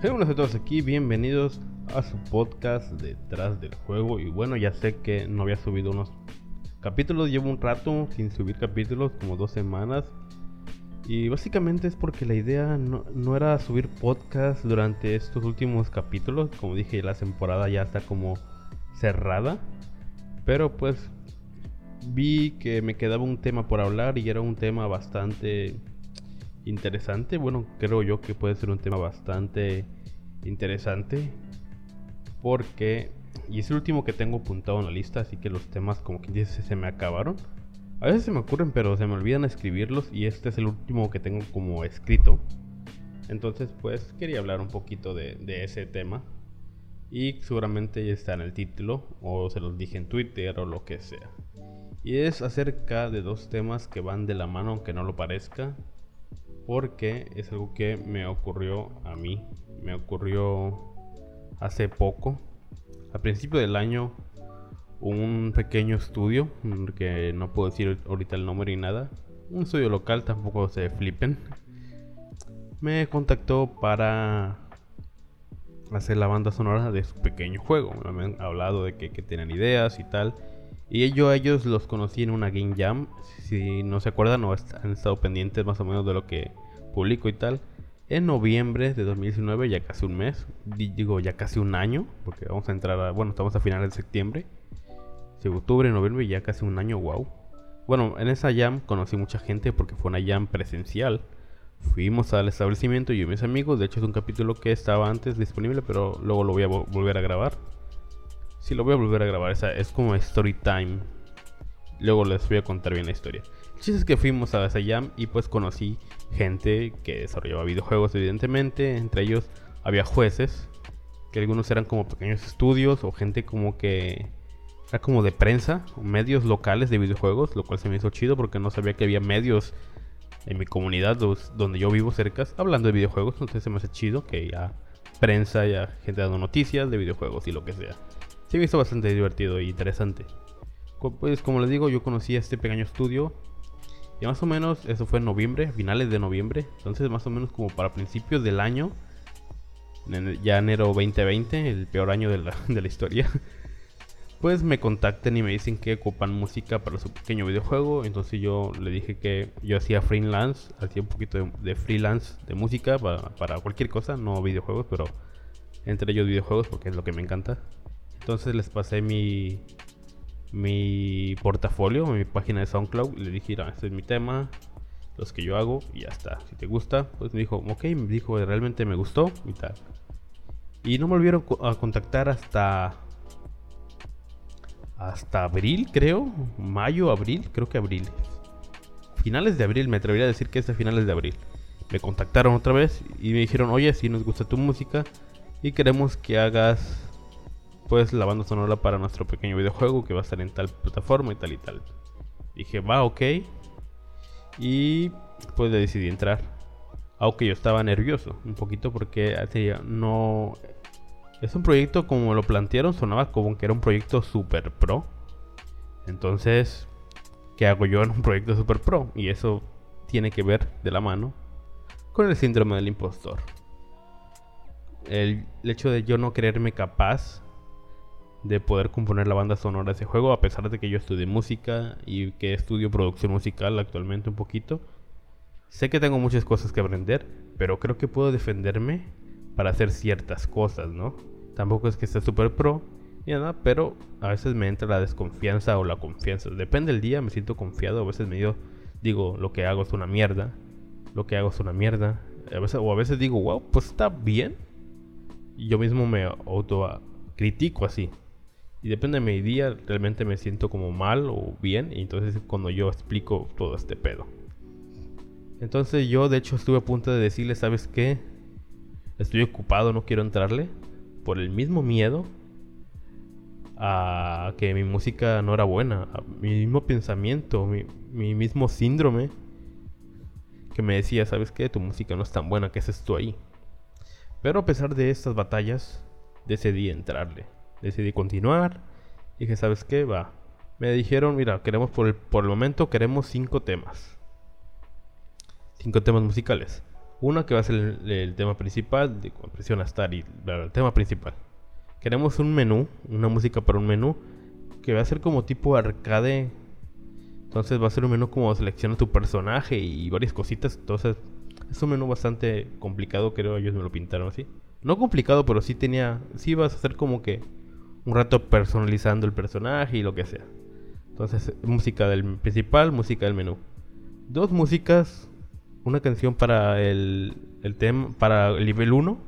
Hola a todos aquí, bienvenidos a su podcast detrás del juego. Y bueno, ya sé que no había subido unos capítulos, llevo un rato sin subir capítulos, como dos semanas. Y básicamente es porque la idea no, era subir podcast durante estos últimos capítulos. Como dije, la temporada ya está como cerrada. Pero pues vi que me quedaba un tema por hablar y era un tema bastante interesante. Bueno, creo yo que puede ser un tema bastante interesante. Porque, y es el último que tengo apuntado en la lista, así que los temas como que dice se me acabaron. A veces se me ocurren, pero se me olvidan escribirlos y este es el último que tengo como escrito. Entonces, pues quería hablar un poquito de, de ese tema. Y seguramente ya está en el título, o se los dije en Twitter o lo que sea. Y es acerca de dos temas que van de la mano, aunque no lo parezca porque es algo que me ocurrió a mí, me ocurrió hace poco, a principio del año, un pequeño estudio, que no puedo decir ahorita el nombre ni nada, un estudio local, tampoco se flipen, me contactó para hacer la banda sonora de su pequeño juego. Me han hablado de que, que tienen ideas y tal. Y yo a ellos los conocí en una Game Jam. Si no se acuerdan o han estado pendientes más o menos de lo que publico y tal. En noviembre de 2019, ya casi un mes, digo ya casi un año, porque vamos a entrar a, bueno, estamos a finales de septiembre. Si octubre, noviembre, ya casi un año, wow. Bueno, en esa jam conocí mucha gente porque fue una jam presencial. Fuimos al establecimiento yo y mis amigos. De hecho, es un capítulo que estaba antes disponible, pero luego lo voy a volver a grabar. Si lo voy a volver a grabar. Esa es como story time. Luego les voy a contar bien la historia. El chiste es que fuimos a esa jam y pues conocí gente que desarrollaba videojuegos, evidentemente. Entre ellos había jueces, que algunos eran como pequeños estudios o gente como que era como de prensa, medios locales de videojuegos, lo cual se me hizo chido porque no sabía que había medios en mi comunidad donde yo vivo cerca hablando de videojuegos. Entonces se me hace chido que ya prensa, ya gente dando noticias de videojuegos y lo que sea. Se me hizo bastante divertido e interesante. Pues como les digo, yo conocí este pequeño estudio. Y más o menos, eso fue en noviembre, finales de noviembre. Entonces más o menos como para principios del año. Ya enero 2020, el peor año de la, de la historia. Pues me contactan y me dicen que ocupan música para su pequeño videojuego. Entonces yo le dije que yo hacía freelance, hacía un poquito de, freelance de música para, para, cualquier cosa, no videojuegos, pero entre ellos videojuegos porque es lo que me encanta. Entonces les pasé mi, mi portafolio, mi página de SoundCloud. Le dije, mira, este es mi tema, los que yo hago y ya está. Si te gusta, pues me dijo, ok, me dijo, realmente me gustó y tal. Y no me volvieron a contactar hasta hasta abril, creo. Mayo, abril, creo que abril. Finales de abril, me atrevería a decir que es de finales de abril. Me contactaron otra vez y me dijeron, oye, si nos gusta tu música y queremos que hagas pues la banda sonora para nuestro pequeño videojuego que va a estar en tal plataforma y tal y tal. Dije, va, ok. Y pues decidí entrar. Aunque yo estaba nervioso un poquito porque no... Es un proyecto como lo plantearon, sonaba como que era un proyecto super pro. Entonces, ¿qué hago yo en un proyecto super pro? Y eso tiene que ver de la mano con el síndrome del impostor. El hecho de yo no creerme capaz de poder componer la banda sonora de ese juego, a pesar de que yo estudié música y que estudio producción musical actualmente un poquito. Sé que tengo muchas cosas que aprender, pero creo que puedo defenderme para hacer ciertas cosas, ¿no? Tampoco es que esté súper pro y nada, pero a veces me entra la desconfianza o la confianza. Depende del día, me siento confiado, a veces me digo, digo lo que hago es una mierda, lo que hago es una mierda, a veces, o a veces digo, wow, pues está bien. Y yo mismo me auto critico así. Depende de mi día, realmente me siento como mal o bien. Y entonces cuando yo explico todo este pedo. Entonces yo de hecho estuve a punto de decirle, ¿sabes qué? Estoy ocupado, no quiero entrarle. Por el mismo miedo a que mi música no era buena. A mi mismo pensamiento, mi, mi mismo síndrome. Que me decía, ¿sabes qué? Tu música no es tan buena, ¿qué haces tú ahí? Pero a pesar de estas batallas, decidí entrarle decidí continuar. Y dije, ¿sabes qué? Va. Me dijeron, mira, queremos por el, por el momento, queremos cinco temas. Cinco temas musicales. Una que va a ser el, tema principal, de presiona Start y el tema principal. Queremos un menú, una música para un menú que va a ser como tipo arcade. Entonces va a ser un menú como selecciona tu personaje y varias cositas. Entonces es un menú bastante complicado, creo ellos me lo pintaron así. No complicado, pero sí tenía, sí vas a hacer como que un rato personalizando el personaje y lo que sea. Entonces, música del principal, música del menú. Dos músicas, una canción para el, el tema, para el nivel 1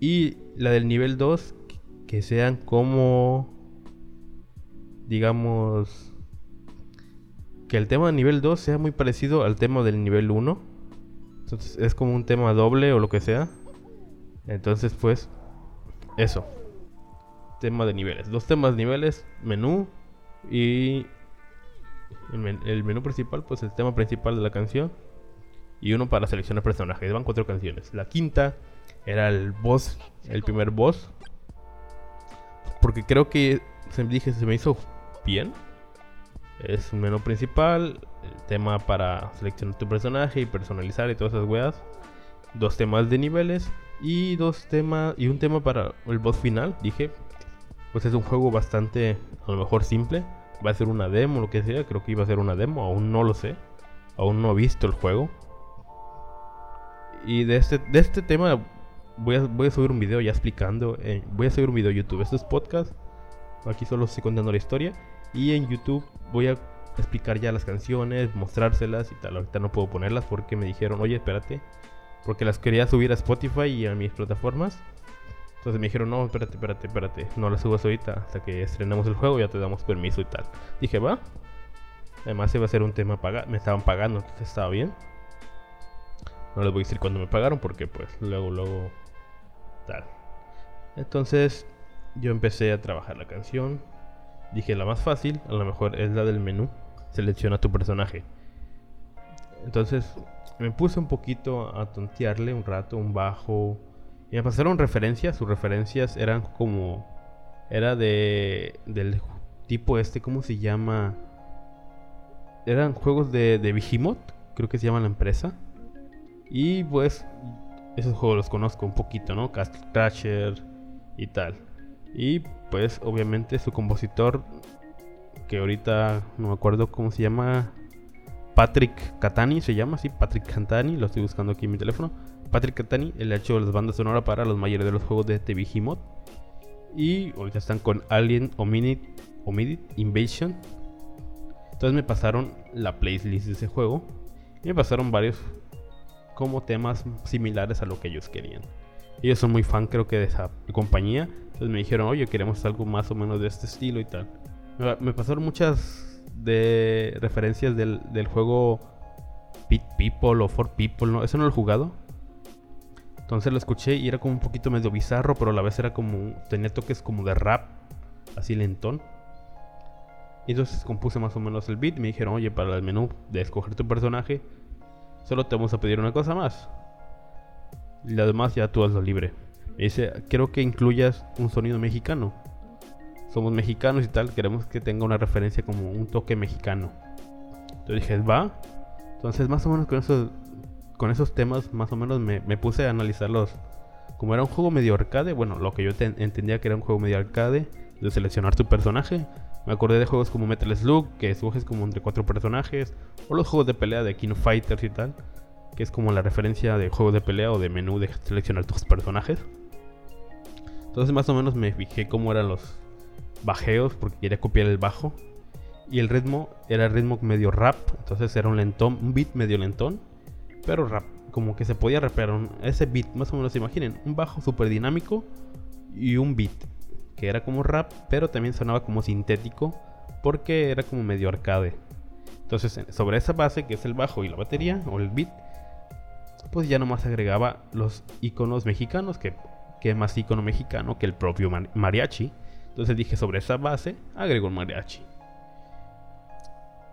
y la del nivel 2 que sean como digamos que el tema del nivel 2 sea muy parecido al tema del nivel 1. Entonces es como un tema doble o lo que sea. Entonces pues eso. Tema de niveles. Dos temas de niveles, menú y el, menú principal, pues el tema principal de la canción. Y uno para seleccionar personajes. Van cuatro canciones. La quinta era el boss, el primer boss. Porque creo que se me dije, se me hizo bien. Es un menú principal, el tema para seleccionar tu personaje y personalizar y todas esas weas. Dos temas de niveles y dos temas y un tema para el boss final. Dije, pues es un juego bastante a lo mejor simple. Va a ser una demo, lo que sea. Creo que iba a ser una demo, aún no lo sé. Aún no he visto el juego. Y de este, de este tema voy a, voy a subir un video ya explicando. Eh, voy a subir un video YouTube. Esto es podcast. Aquí solo estoy contando la historia. Y en YouTube voy a explicar ya las canciones, mostrárselas y tal. Ahorita no puedo ponerlas porque me dijeron, oye, espérate. Porque las quería subir a Spotify y a mis plataformas. Entonces me dijeron, no, espérate, espérate, espérate. No las subas ahorita. Hasta que estrenamos el juego ya te damos permiso y tal. Dije, va. Además iba a ser un tema pagado. Me estaban pagando, entonces estaba bien. No les voy a decir cuándo me pagaron porque pues luego, luego entonces yo empecé a trabajar la canción. Dije la más fácil, a lo mejor es la del menú. Selecciona tu personaje. Entonces me puse un poquito a tontearle un rato, un bajo. Y me pasaron referencias. Sus referencias eran como. Era de. Del tipo este, ¿cómo se llama? Eran juegos de, de Vigimoth, creo que se llama la empresa. Y pues esos juegos los conozco un poquito, ¿no? Castle Crasher y tal. Y pues obviamente su compositor, que ahorita no me acuerdo cómo se llama, Patrick Catani se llama, sí, Patrick Catani, lo estoy buscando aquí en mi teléfono. Patrick Catani, ha hecho las bandas sonoras para los mayores de los juegos de TV Mod. Y ahorita están con Alien Hominid Invasion. Entonces me pasaron la playlist de ese juego. Y me pasaron varios como temas similares a lo que ellos querían. Ellos son muy fan creo que de esa compañía. Entonces me dijeron, oye, queremos algo más o menos de este estilo y tal. Me, pasaron muchas de referencias del, del juego Pit People o For People, ¿no? Eso no lo he jugado. Entonces lo escuché y era como un poquito medio bizarro, pero a la vez era como. tenía toques como de rap, así lentón. Y entonces compuse más o menos el beat. Me dijeron, oye, para el menú de escoger tu personaje, Solo te vamos a pedir una cosa más. Y lo demás ya tú hazlo libre. Me dice, quiero que incluyas un sonido mexicano. Somos mexicanos y tal, queremos que tenga una referencia como un toque mexicano. Entonces dije, va. Entonces más o menos con esos, con esos temas, más o menos me, puse a analizarlos. Como era un juego medio arcade, bueno, lo que yo entendía que era un juego medio arcade, de seleccionar tu personaje, me acordé de juegos como Metal Slug, que escoges como entre cuatro personajes, o los juegos de pelea de King of Fighters y tal, que es como la referencia de juegos de pelea o de menú de seleccionar tus personajes. Entonces más o menos me fijé cómo eran los bajeos, porque quería copiar el bajo. Y el ritmo era el ritmo medio rap, entonces era un lentón, un beat medio lentón, pero rap, como que se podía rapear ese beat, más o menos imaginen, un bajo súper dinámico y un beat que era como rap, pero también sonaba como sintético porque era como medio arcade. Entonces, sobre esa base, que es el bajo y la batería o el beat, pues ya nomás agregaba los iconos mexicanos, que, que más icono mexicano que el propio mariachi. Entonces dije, sobre esa base, agrego el mariachi.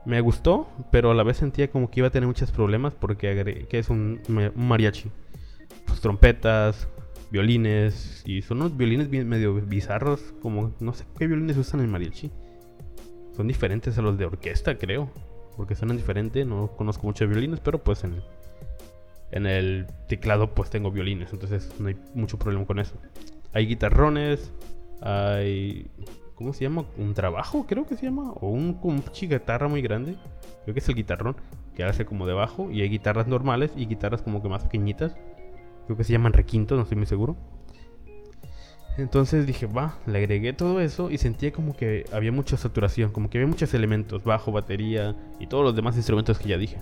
Me gustó, pero a la vez sentía como que iba a tener muchos problemas porque que es un, un mariachi. Pues trompetas, violines y son unos violines bien medio bizarros, como no sé qué violines usan en mariachi. Son diferentes a los de orquesta, creo, porque suenan diferente, no conozco muchos violines, pero pues en En el teclado pues tengo violines, entonces no hay mucho problema con eso. Hay guitarrones, hay... ¿Cómo se llama? ¿Un trabajo? Creo que se llama. O un, un guitarra muy grande. Creo que es el guitarrón. Que hace como debajo. Y hay guitarras normales y guitarras como que más pequeñitas. Creo que se llaman requintos, no estoy muy seguro. Entonces dije, va, le agregué todo eso y sentía como que había mucha saturación, como que había muchos elementos, bajo, batería y todos los demás instrumentos que ya dije.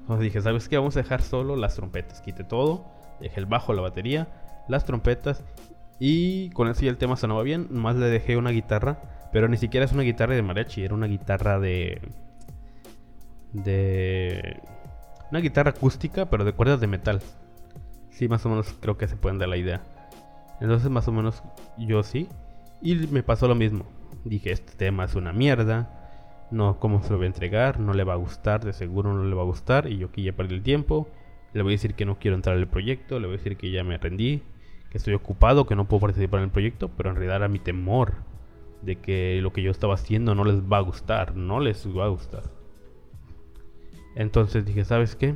Entonces dije, ¿sabes qué? Vamos a dejar solo las trompetas. Quité todo, dejé el bajo, la batería, las trompetas y con eso ya el tema sonaba bien. Más le dejé una guitarra, pero ni siquiera es una guitarra de mariachi, era una guitarra de... de... Una guitarra acústica, pero de cuerdas de metal. Sí, más o menos creo que se pueden dar la idea. Entonces más o menos yo sí. Y me pasó lo mismo. Dije, este tema es una mierda. No, ¿cómo se lo voy a entregar? No le va a gustar, de seguro no le va a gustar. Y yo aquí ya perdí el tiempo. Le voy a decir que no quiero entrar al proyecto. Le voy a decir que ya me rendí. Que estoy ocupado, que no puedo participar en el proyecto. Pero en realidad era mi temor de que lo que yo estaba haciendo no les va a gustar. No les va a gustar. Entonces dije, ¿sabes qué?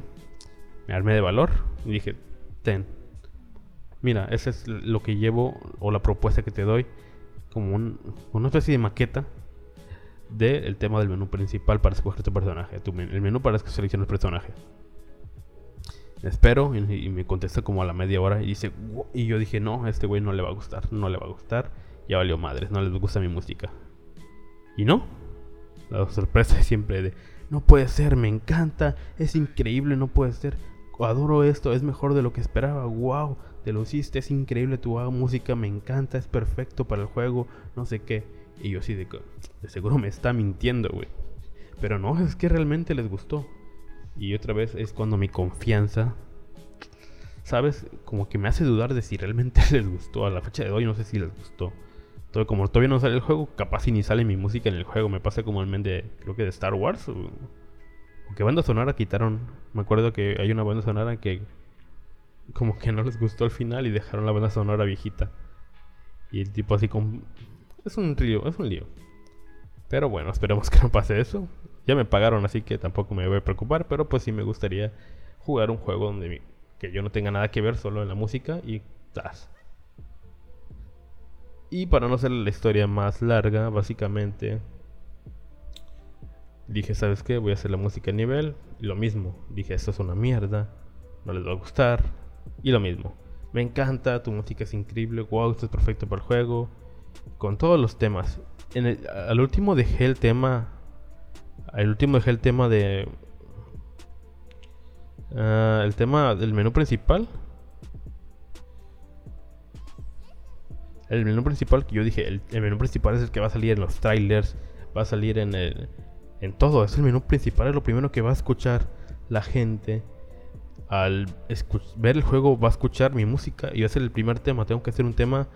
Me armé de valor. Y dije, ten, Mira, ese es lo que llevo o la propuesta que te doy como una especie de maqueta del tema del menú principal para escoger tu personaje. el menú para que selecciones el personaje. Espero y, me contesta como a la media hora y dice, y yo dije, no, a este güey no le va a gustar, no le va a gustar. Ya valió madres, no les gusta mi música. Y no, la sorpresa es siempre de, no puede ser, me encanta, es increíble, no puede ser adoro esto, es mejor de lo que esperaba, wow, te lo hiciste, es increíble tu música, me encanta, es perfecto para el juego, no sé qué. Y yo sí de, de seguro me está mintiendo, güey. Pero no, es que realmente les gustó. Y otra vez es cuando mi confianza, ¿sabes? Como que me hace dudar de si realmente les gustó. A la fecha de hoy no sé si les gustó. Todo, como todavía no sale el juego, capaz si ni sale mi música en el juego. Me pasa como el men de, creo que de Star Wars. Que banda sonora quitaron. Me acuerdo que hay una banda sonora que como que no les gustó al final y dejaron la banda sonora viejita. Y el tipo así como... Es un río, es un lío. Pero bueno, esperemos que no pase eso. Ya me pagaron, así que tampoco me voy a preocupar. Pero pues sí me gustaría jugar un juego donde que yo no tenga nada que ver solo en la música y tas. Y para no hacer la historia más larga, básicamente Dije, ¿sabes qué? Voy a hacer la música a nivel. Y lo mismo. Dije, esto es una mierda. No les va a gustar. Y lo mismo. Me encanta, tu música es increíble. Wow, esto es perfecto para el juego. Con todos los temas. En al último dejé el tema. Al último dejé el tema de. Ah, el tema del menú principal. El menú principal que yo dije, el, el menú principal es el que va a salir en los trailers, va a salir en el, en todo. Es el menú principal, es lo primero que va a escuchar la gente. Al ver el juego va a escuchar mi música y va a ser el primer tema. Tengo que hacer un tema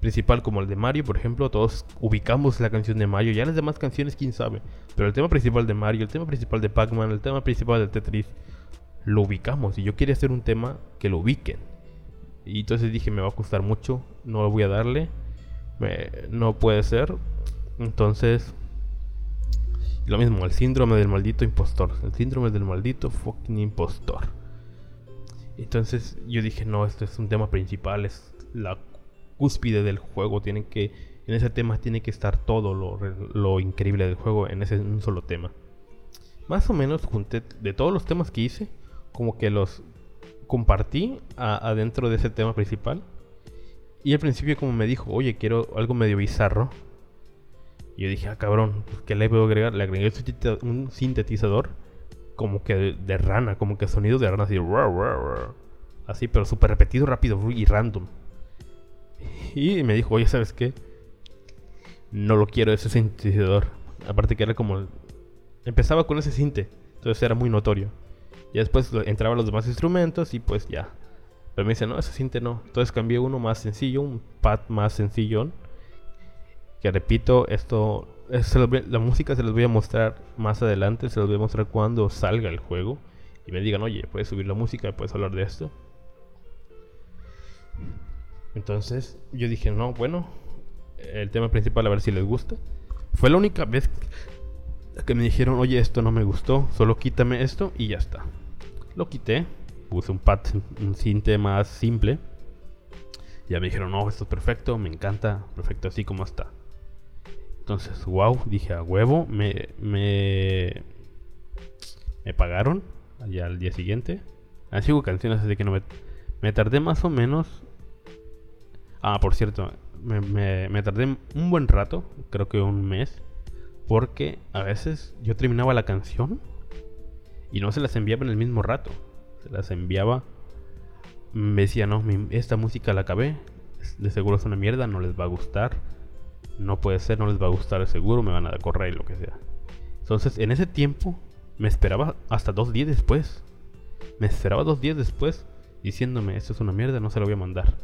principal como el de Mario, por ejemplo. Todos ubicamos la canción de Mario. Ya las demás canciones, quién sabe. Pero el tema principal de Mario, el tema principal de Pac-Man, el tema principal de Tetris, lo ubicamos. Y yo quería hacer un tema que lo ubiquen. Y entonces dije, me va a costar mucho, no lo voy a darle. no puede ser. Entonces lo mismo, el síndrome del maldito impostor. El síndrome del maldito fucking impostor. Entonces yo dije, no, esto es un tema principal, es la cúspide del juego. Tiene que, en ese tema tiene que estar todo lo, increíble del juego en ese un solo tema. Más o menos junté de todos los temas que hice, como que los compartí adentro de ese tema principal. Y al principio como me dijo, oye, quiero algo medio bizarro y yo dije, ah, cabrón, ¿qué le puedo agregar? Le agregué un sintetizador como que de, rana, como que sonido de rana, así, así, pero súper repetido, rápido y random. Y me dijo, oye, ¿sabes qué? No lo quiero ese sintetizador. Aparte que era como... Empezaba con ese sinte, entonces era muy notorio. Y después entraban los demás instrumentos y pues ya. Pero me dice, no, ese sinte no. Entonces cambié uno más sencillo, un pad más sencillón que repito, esto la música se los voy a mostrar más adelante, se los voy a mostrar cuando salga el juego y me digan, oye, puedes subir la música, puedes hablar de esto. Entonces yo dije, no, bueno, el tema principal a ver si les gusta. Fue la única vez que me dijeron, oye, esto no me gustó, solo quítame esto y ya está. Lo quité puse un pad, un cinte más simple. Ya me dijeron, no, esto es perfecto, me encanta, perfecto así como está. Entonces, wow, dije a huevo, me, me, me pagaron allá al día siguiente. Así hubo canciones, así que no me, me tardé más o menos. Ah, por cierto, me, tardé un buen rato, creo que un mes, porque a veces yo terminaba la canción y no se las enviaba en el mismo rato. Se las enviaba. Me decía, no, esta música la acabé. De seguro es una mierda, no les va a gustar. No puede ser, no les va a gustar, de seguro me van a correr y lo que sea. Entonces, en ese tiempo, me esperaba hasta dos días después. Me esperaba dos días después diciéndome, esto es una mierda, no se la voy a mandar.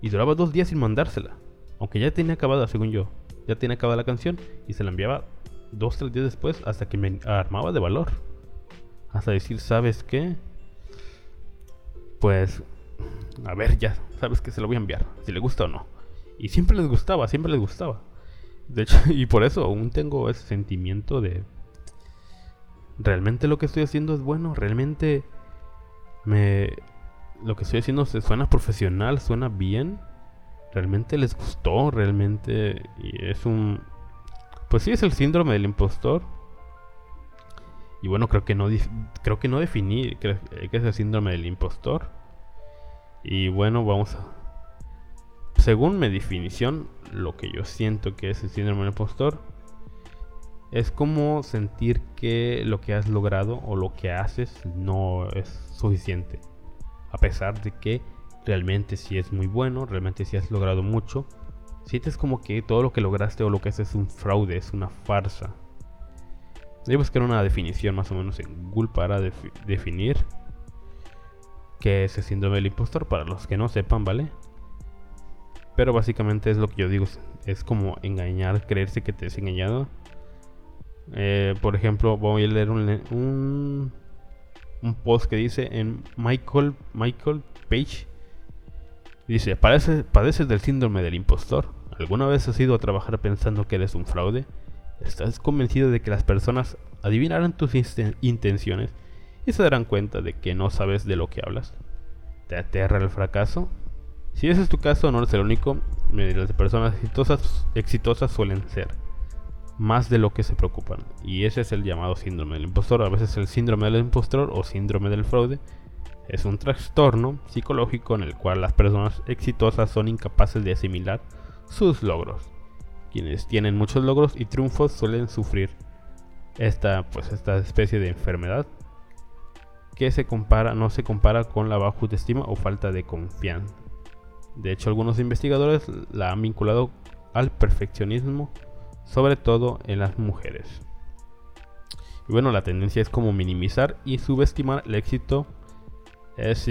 Y duraba dos días sin mandársela. Aunque ya tenía acabada, según yo. Ya tenía acabada la canción y se la enviaba dos, tres días después hasta que me armaba de valor. Hasta decir, ¿sabes qué? Pues, a ver, ya, sabes que se lo voy a enviar, si le gusta o no. Y siempre les gustaba, siempre les gustaba. De hecho, y por eso aún tengo ese sentimiento de... ¿Realmente lo que estoy haciendo es bueno? ¿Realmente me... Lo que estoy haciendo se suena profesional, suena bien? ¿Realmente les gustó? ¿Realmente? Y es un... Pues sí, es el síndrome del impostor y bueno, creo que no, creo que no definí qué es el síndrome del impostor. Y bueno, vamos a... Según mi definición, lo que yo siento que es el síndrome del impostor es como sentir que lo que has logrado o lo que haces no es suficiente. A pesar de que realmente sí es muy bueno, realmente sí has logrado mucho, sientes como que todo lo que lograste o lo que haces es un fraude, es una farsa. A buscar una definición más o menos en Google para definir qué es el síndrome del impostor para los que no sepan, ¿vale? Pero básicamente es lo que yo digo, es como engañar, creerse que te has engañado. Eh, por ejemplo, voy a leer un, post que dice en Michael, Michael Page. Dice, ¿padeces del síndrome del impostor? ¿Alguna vez has ido a trabajar pensando que eres un fraude? ¿Estás convencido de que las personas adivinarán tus intenciones y se darán cuenta de que no sabes de lo que hablas? ¿Te aterra el fracaso? Si ese es tu caso, no eres el único. Las personas exitosas, exitosas suelen ser más de lo que se preocupan. Y ese es el llamado síndrome del impostor. A veces el síndrome del impostor o síndrome del fraude es un trastorno psicológico en el cual las personas exitosas son incapaces de asimilar sus logros quienes tienen muchos logros y triunfos suelen sufrir esta, pues, esta especie de enfermedad que se compara, no se compara con la baja autoestima o falta de confianza. De hecho, algunos investigadores la han vinculado al perfeccionismo, sobre todo en las mujeres. Bueno, la tendencia es como minimizar y subestimar el éxito es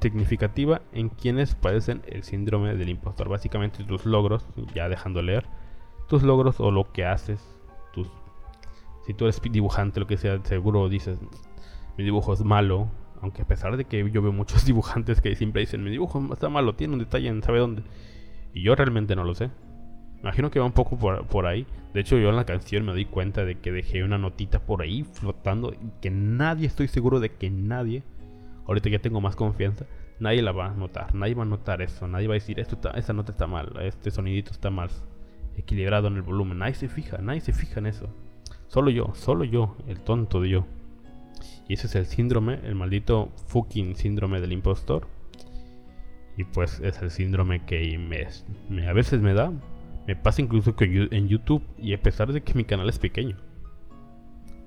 significativa en quienes padecen el síndrome del impostor. Básicamente tus logros, ya dejando leer, tus logros o lo que haces, si tú eres dibujante, lo que sea, seguro dices, mi dibujo es malo, aunque a pesar de que yo veo muchos dibujantes que siempre dicen, mi dibujo está malo, tiene un detalle en sabe dónde, y yo realmente no lo sé. Imagino que va un poco por, por, ahí. De hecho, yo en la canción me doy cuenta de que dejé una notita por ahí flotando y que nadie, estoy seguro de que nadie, ahorita ya tengo más confianza, nadie la va a notar. Nadie va a notar eso. Nadie va a decir, esto esta nota está mal, este sonidito está mal equilibrado en el volumen. Nadie se fija, nadie se fija en eso. Solo yo, solo yo, el tonto de yo. Y ese es el síndrome, el maldito fucking síndrome del impostor. Y pues es el síndrome que me, a veces me da. Me pasa incluso que en YouTube y a pesar de que mi canal es pequeño.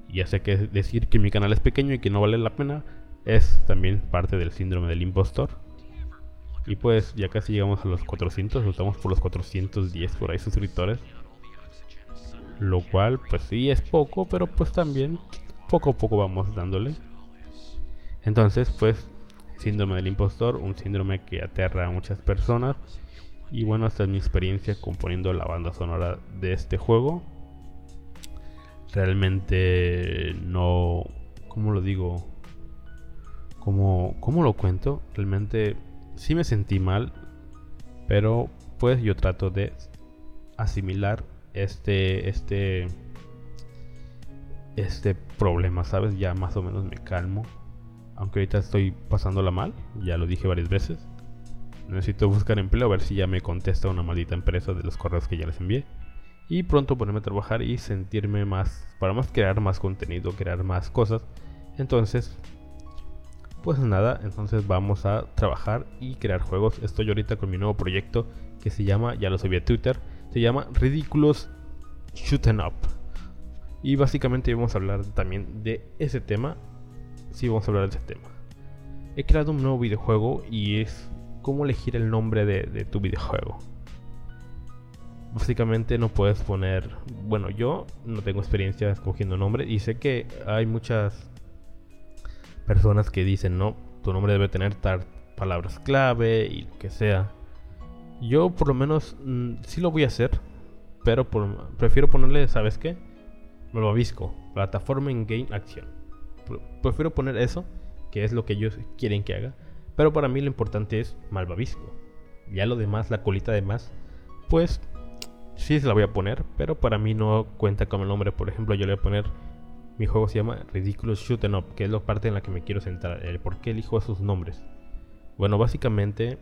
Ya sé que decir que mi canal es pequeño y que no vale la pena es también parte del síndrome del impostor. Y pues ya casi llegamos a los 400, estamos por los 410 por ahí suscriptores. Lo cual pues sí es poco, pero pues también poco a poco vamos dándole. Entonces pues síndrome del impostor, un síndrome que aterra a muchas personas. Y bueno, esta es mi experiencia componiendo la banda sonora de este juego. Realmente no... ¿Cómo lo digo? ¿Cómo, cómo lo cuento? Realmente sí me sentí mal, pero pues yo trato de asimilar este, este, este problema, ¿sabes? Ya más o menos me calmo. Aunque ahorita estoy pasándola mal, ya lo dije varias veces. Necesito buscar empleo a ver si ya me contesta una maldita empresa de los correos que ya les envié. Y pronto ponerme a trabajar y sentirme más, para más crear más contenido, crear más cosas. Entonces, pues nada, entonces vamos a trabajar y crear juegos. Estoy ahorita con mi nuevo proyecto que se llama, ya lo subí a Twitter, se llama Ridiculous Shooting Up. Y básicamente vamos a hablar también de ese tema. Sí, vamos a hablar de ese tema. He creado un nuevo videojuego y es cómo elegir el nombre de, tu videojuego. Básicamente no puedes poner, bueno, yo no tengo experiencia escogiendo nombre y sé que hay muchas personas que dicen, no, tu nombre debe tener palabras clave y lo que sea. Yo por lo menos mm, sí lo voy a hacer, pero prefiero ponerle, ¿sabes qué? Malvavisco, plataforma en game acción. Prefiero poner eso, que es lo que ellos quieren que haga. Pero para mí lo importante es Malvavisco. Ya lo demás, la colita de más, pues sí se la voy a poner, pero para mí no cuenta como el nombre. Por ejemplo, yo le voy a poner. Mi juego se llama Ridiculous Shooting Up, que es la parte en la que me quiero centrar. El por qué elijo esos nombres. Bueno, básicamente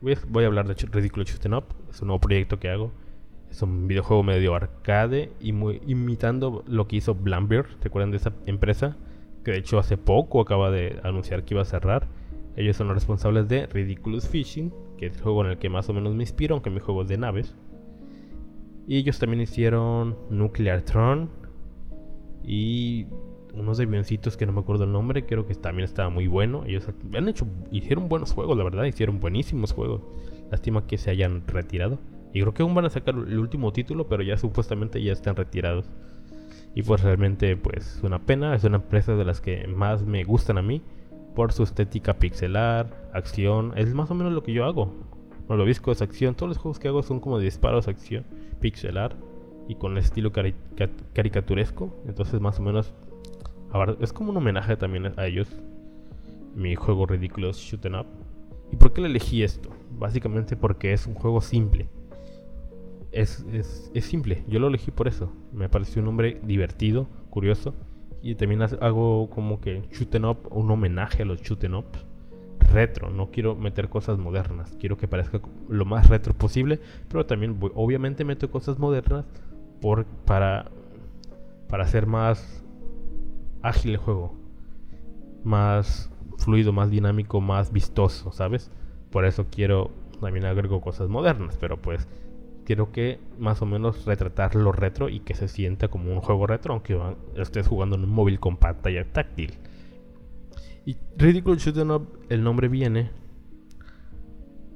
voy a hablar de Ridiculous Shooting Up. Es un nuevo proyecto que hago. Es un videojuego medio arcade y imitando lo que hizo Blambir. ¿Se acuerdan de esa empresa? Que de hecho hace poco acaba de anunciar que iba a cerrar. Ellos son los responsables de Ridiculous Fishing, que es el juego en el que más o menos me inspiro, aunque mi juego es de naves. Y ellos también hicieron Nuclear Tron y unos avioncitos que no me acuerdo el nombre, creo que también estaba muy bueno. Ellos han hecho, hicieron buenos juegos, la verdad, hicieron buenísimos juegos. Lástima que se hayan retirado. Y creo que aún van a sacar el último título, pero ya supuestamente ya están retirados. Y pues realmente pues una pena, es una empresa de las que más me gustan a mí por su estética pixelar, acción, es más o menos lo que yo hago. No lo visco es acción, todos los juegos que hago son como de disparos, acción, pixelar y con estilo caricaturesco, entonces más o menos es como un homenaje también a ellos. Mi juego Ridiculous Shooting Up. ¿Y por qué le elegí esto? Básicamente porque es un juego simple es, simple. Yo lo elegí por eso. Me pareció un nombre divertido, curioso. Y también hago como que shooting up, un homenaje a los shooting up retro. No quiero meter cosas modernas. Quiero que parezca lo más retro posible. Pero también obviamente meto cosas modernas por, para, para hacer más ágil el juego. Más fluido, más dinámico, más vistoso, ¿sabes? Por eso quiero también agrego cosas modernas. Pero pues quiero que más o menos retratar lo retro y que se sienta como un juego retro, aunque estés jugando en un móvil con pantalla táctil. Y Ridiculous Shooting Up, el nombre viene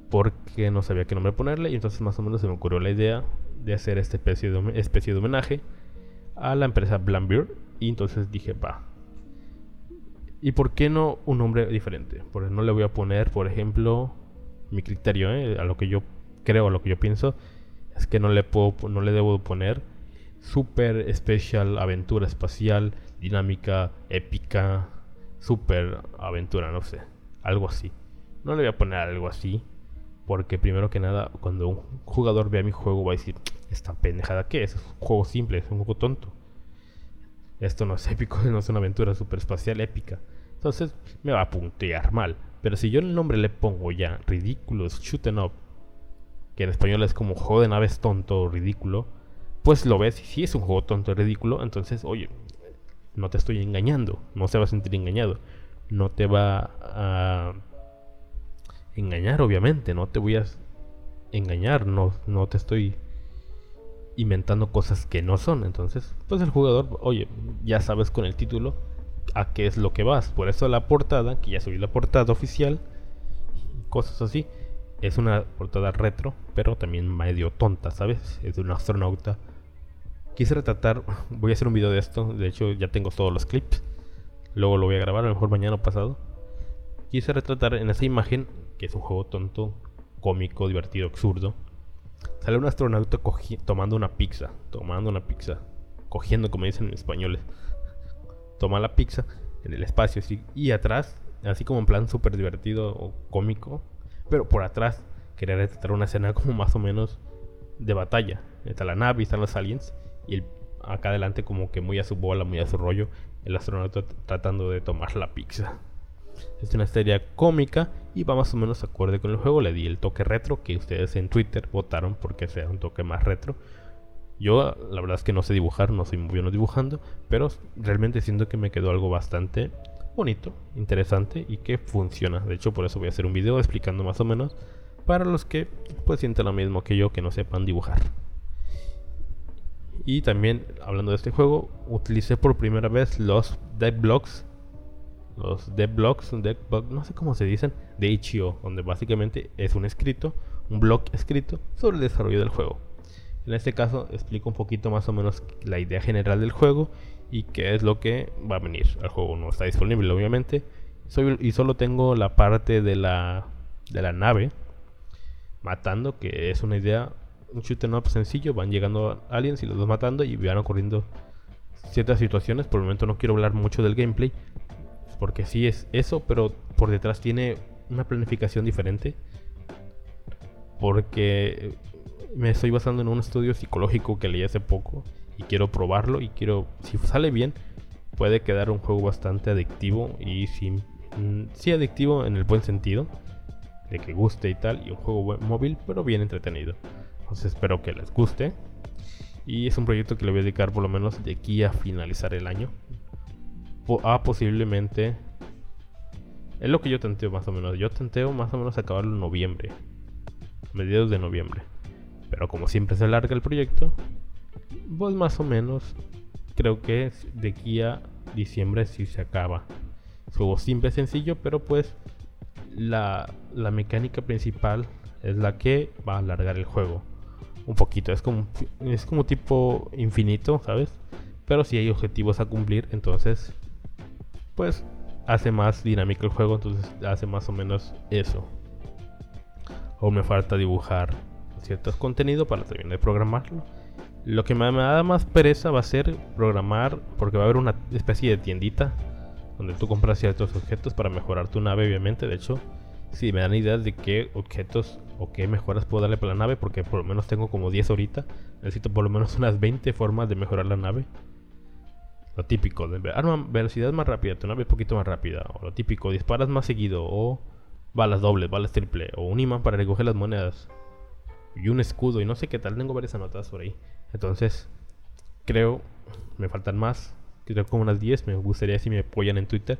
porque no sabía qué nombre ponerle y entonces más o menos se me ocurrió la idea de hacer esta especie de, homenaje a la empresa Blambir y entonces dije, va. ¿Y por qué no un nombre diferente? Porque no le voy a poner, por ejemplo, mi criterio, ¿eh? a lo que yo creo, a lo que yo pienso, que no le puedo, no le debo poner super especial aventura espacial, dinámica, épica, super aventura, no sé, algo así. No le voy a poner algo así, porque primero que nada, cuando un jugador vea mi juego va a decir, esta pendejada que es, es un juego simple, es un juego tonto. Esto no es épico, no es una aventura super espacial épica. Entonces me va a puntear mal. Pero si yo el nombre le pongo ya Ridiculous Shooting Up que en español es como juego de naves tonto, ridículo, pues lo ves y si es un juego tonto, ridículo, entonces, oye, no te estoy engañando, no se va a sentir engañado, no te va a engañar, obviamente, no te voy a engañar, no, no te estoy inventando cosas que no son, entonces, pues el jugador, oye, ya sabes con el título a qué es lo que vas, por eso la portada, que ya subí la portada oficial, cosas así es una portada retro, pero también medio tonta, ¿sabes? Es de un astronauta. Quise retratar, voy a hacer un video de esto, de hecho ya tengo todos los clips. Luego lo voy a grabar, a lo mejor mañana o pasado. Quise retratar en esa imagen, que es un juego tonto, cómico, divertido, absurdo. Sale un astronauta tomando una pizza, tomando una pizza, cogiendo como dicen en españoles. Toma la pizza en el espacio y atrás, así como en plan súper divertido o cómico, pero por atrás quería retratar una escena como más o menos de batalla. Está la nave, están los aliens y acá adelante como que muy a su bola, muy a su rollo, el astronauta tratando de tomar la pizza. Es una historia cómica y va más o menos acorde con el juego. Le di el toque retro que ustedes en Twitter votaron porque sea un toque más retro. Yo la verdad es que no sé dibujar, no soy muy bueno dibujando, pero realmente siento que me quedó algo bastante bonito, interesante y que funciona. De hecho, por eso voy a hacer un video explicando más o menos para los que pues sienten lo mismo que yo, que no sepan dibujar. Y también, hablando de este juego, utilicé por primera vez los deck blocks. Los deck blocks, no sé cómo se dicen, de Itch.io, donde básicamente es un escrito, un blog escrito sobre el desarrollo del juego. En este caso explico un poquito más o menos la idea general del juego y qué es lo que va a venir al juego. No está disponible, obviamente. y solo tengo la parte de la, de la nave matando, que es una idea un shooter no sencillo, van llegando aliens y los vas matando y van ocurriendo ciertas situaciones. Por el momento no quiero hablar mucho del gameplay, porque sí es eso, pero por detrás tiene una planificación diferente. Porque me estoy basando en un estudio psicológico que leí hace poco y quiero probarlo y quiero, si sale bien, puede quedar un juego bastante adictivo y sí, mm, sí adictivo en el buen sentido, de que guste y tal, y un juego móvil, pero bien entretenido espero que les guste. Y es un proyecto que le voy a dedicar por lo menos de aquí a finalizar el año. a posiblemente... Es lo que yo tenteo más o menos. Yo tenteo más o menos acabarlo en noviembre. Mediados de noviembre. Pero como siempre se alarga el proyecto, pues más o menos creo que de aquí a diciembre si se acaba. Es juego simple, sencillo, pero pues la, la mecánica principal es la que va a alargar el juego un poquito. Es como, es como tipo infinito, ¿sabes? Pero si hay objetivos a cumplir, entonces, pues hace más dinámico el juego, entonces hace más o menos eso. O me falta dibujar ciertos contenidos para terminar de programarlo. Lo que me, da más pereza va a ser programar, porque va a haber una especie de tiendita donde tú compras ciertos objetos para mejorar tu nave, obviamente. De hecho, si me dan ideas de qué objetos o qué mejoras puedo darle para la nave, porque por lo menos tengo como 10 ahorita. Necesito por lo menos unas 20 formas de mejorar la nave. Lo típico, de arma, velocidad más rápida, tu nave un poquito más rápida. O lo típico, disparas más seguido. O balas dobles, balas triple. O un imán para recoger las monedas. Y un escudo. Y no sé qué tal, tengo varias anotadas por ahí. Entonces, creo, me faltan más. Creo como unas 10. Me gustaría si me apoyan en Twitter.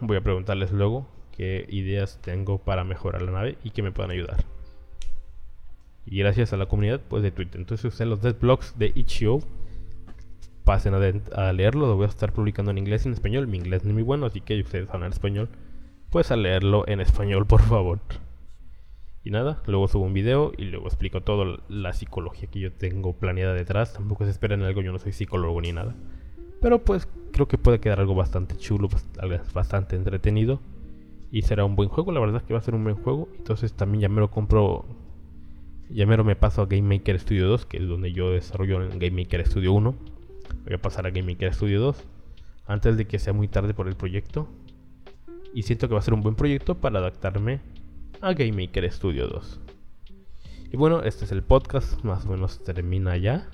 Voy a preguntarles luego qué ideas tengo para mejorar la nave y que me puedan ayudar. Y gracias a la comunidad pues de Twitter. Entonces ustedes los blogs de Itch.io pasen a, leerlo. Lo voy a estar publicando en inglés y en español. Mi inglés no es muy bueno, así que ustedes hablan español. Pues a leerlo en español, por favor. Y nada, luego subo un video y luego explico toda la psicología que yo tengo planeada detrás. Tampoco se esperen algo, yo no soy psicólogo ni nada. Pero pues creo que puede quedar algo bastante chulo, bastante entretenido. Y será un buen juego, la verdad es que va a ser un buen juego. Entonces también ya me lo compro. Ya me lo me paso a Game Maker Studio 2, que es donde yo desarrollo en Game Maker Studio 1. Voy a pasar a Game Maker Studio 2 antes de que sea muy tarde por el proyecto. Y siento que va a ser un buen proyecto para adaptarme a Game Maker Studio 2. Y bueno, este es el podcast, más o menos termina ya.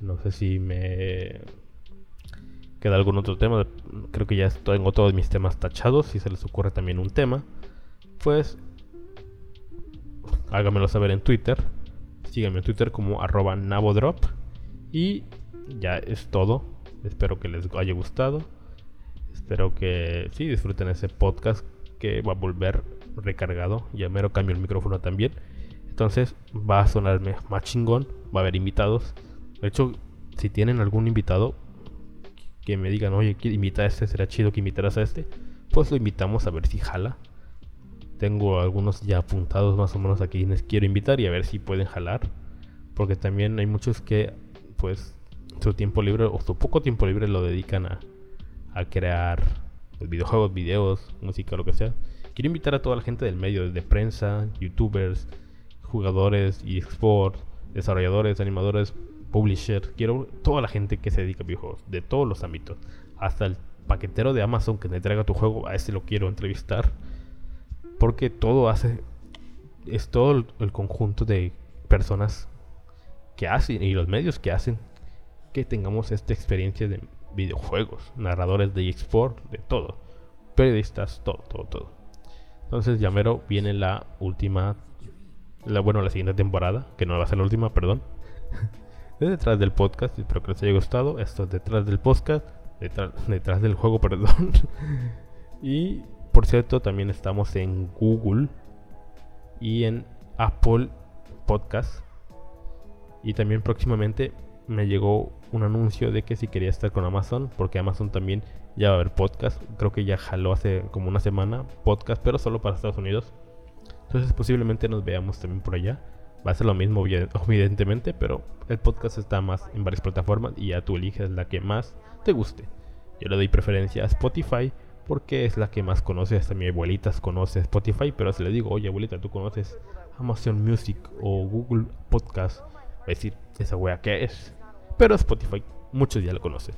No sé si me queda algún otro tema, creo que ya tengo todos mis temas tachados. Si se les ocurre también un tema, pues háganmelo saber en Twitter. Síganme en Twitter como arroba navodrop. Y ya es todo. Espero que les haya gustado. Espero que sí disfruten ese podcast que va a volver recargado. Ya mero cambio el micrófono también. Entonces va a sonarme más chingón. Va a haber invitados. De hecho, si tienen algún invitado, que me digan, oye, invita a este, será chido que invitaras a este, pues lo invitamos a ver si jala. Tengo algunos ya apuntados más o menos a quienes quiero invitar y a ver si pueden jalar. Porque también hay muchos que, pues, su tiempo libre o su poco tiempo libre lo dedican a, a crear videojuegos, videos, música, lo que sea. Quiero invitar a toda la gente del medio, de prensa, youtubers, jugadores, y export, desarrolladores, animadores, publisher, quiero toda la gente que se dedica a videojuegos, de todos los ámbitos, hasta el paquetero de Amazon que te entrega tu juego, a ese lo quiero entrevistar, porque todo hace, es todo el, conjunto de personas que hacen y los medios que hacen que tengamos esta experiencia de videojuegos, narradores de eSport, de todo. periodistas, todo, todo, todo. Entonces, ya mero viene la última, la, bueno, la siguiente temporada, que no va a ser la última, perdón. detrás del podcast, espero que les haya gustado. Esto es detrás del podcast, detrás, detrás del juego, perdón. y por cierto, también estamos en Google y en Apple Podcast. Y también próximamente me llegó un anuncio de que si quería estar con Amazon, porque Amazon también ya va a haber podcast. Creo que ya jaló hace como una semana podcast, pero solo para Estados Unidos. Entonces posiblemente nos veamos también por allá. Va a ser lo mismo, evidentemente, pero el podcast está más en varias plataformas y ya tú eliges la que más te guste. Yo le doy preferencia a Spotify porque es la que más conoce. Hasta mi abuelita conoce Spotify, pero si le digo, oye abuelita, tú conoces Amazon Music o Google Podcast, va a decir, esa wea que es. Pero Spotify, muchos ya lo conocen.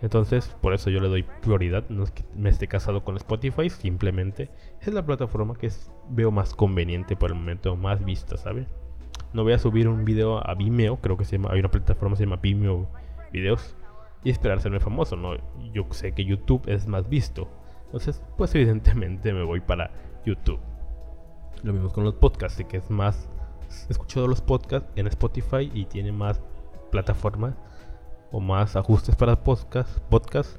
Entonces, por eso yo le doy prioridad. No es que me esté casado con Spotify, simplemente es la plataforma que veo más conveniente por el momento, más vista, ¿sabes? No voy a subir un video a Vimeo, creo que se llama, hay una plataforma que se llama Vimeo Videos, y esperar serme famoso, ¿no? Yo sé que YouTube es más visto. Entonces, pues evidentemente me voy para YouTube. Lo mismo con los podcasts, que es más escuchado los podcasts en Spotify y tiene más plataformas o más ajustes para podcast, podcast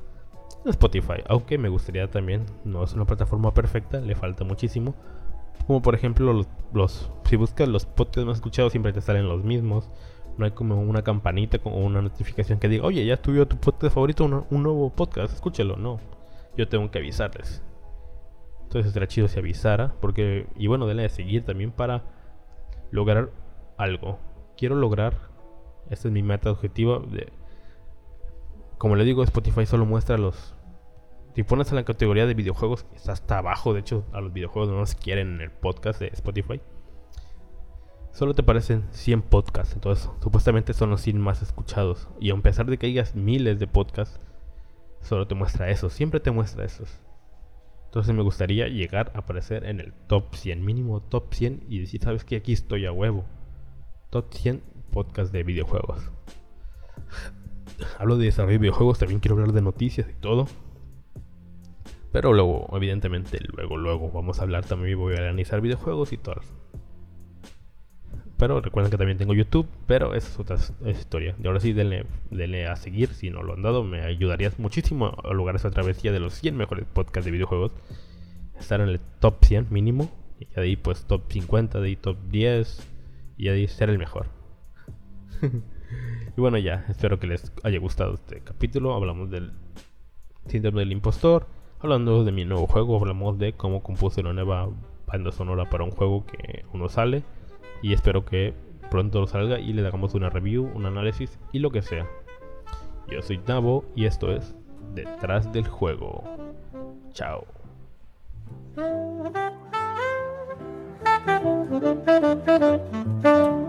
Spotify. Aunque me gustaría también, no es una plataforma perfecta, le falta muchísimo. Como por ejemplo, los, si buscas los podcasts más escuchados, siempre te salen los mismos. No hay como una campanita o una notificación que diga, oye, ya estuvo tu podcast favorito, un nuevo podcast, escúchalo. No, yo tengo que avisarles. Entonces sería chido si avisara, porque, y bueno, denle de seguir también para lograr algo. Quiero lograr, esta es mi meta objetiva. De, como le digo, Spotify solo muestra los... Si pones en la categoría de videojuegos, está hasta abajo. De hecho, a los videojuegos no los quieren en el podcast de Spotify. Solo te aparecen 100 podcasts. Entonces, supuestamente son los 100 más escuchados. Y a pesar de que hayas miles de podcasts, solo te muestra eso. Siempre te muestra esos. Entonces me gustaría llegar a aparecer en el top 100, mínimo top 100 y decir, sabes que aquí estoy a huevo. Top 100 podcast de videojuegos. Hablo de desarrollo de videojuegos, también quiero hablar de noticias y todo. Pero luego, evidentemente, luego, luego vamos a hablar también, voy a analizar videojuegos y todo. Pero recuerden que también tengo YouTube, pero esa es otra historia. Y ahora sí, denle, denle, a seguir. Si no lo han dado, me ayudarías muchísimo a lograr esa travesía de los 100 mejores podcasts de videojuegos. Estar en el top 100 mínimo. Y ahí, pues, top 50, de ahí top 10. Y ahí ser el mejor. y bueno, ya, espero que les haya gustado este capítulo. Hablamos del síndrome del impostor. Hablando de mi nuevo juego, hablamos de cómo compuse una nueva banda sonora para un juego que uno sale y espero que pronto salga y le hagamos una review, un análisis y lo que sea. Yo soy Nabo y esto es Detrás del Juego. Chao.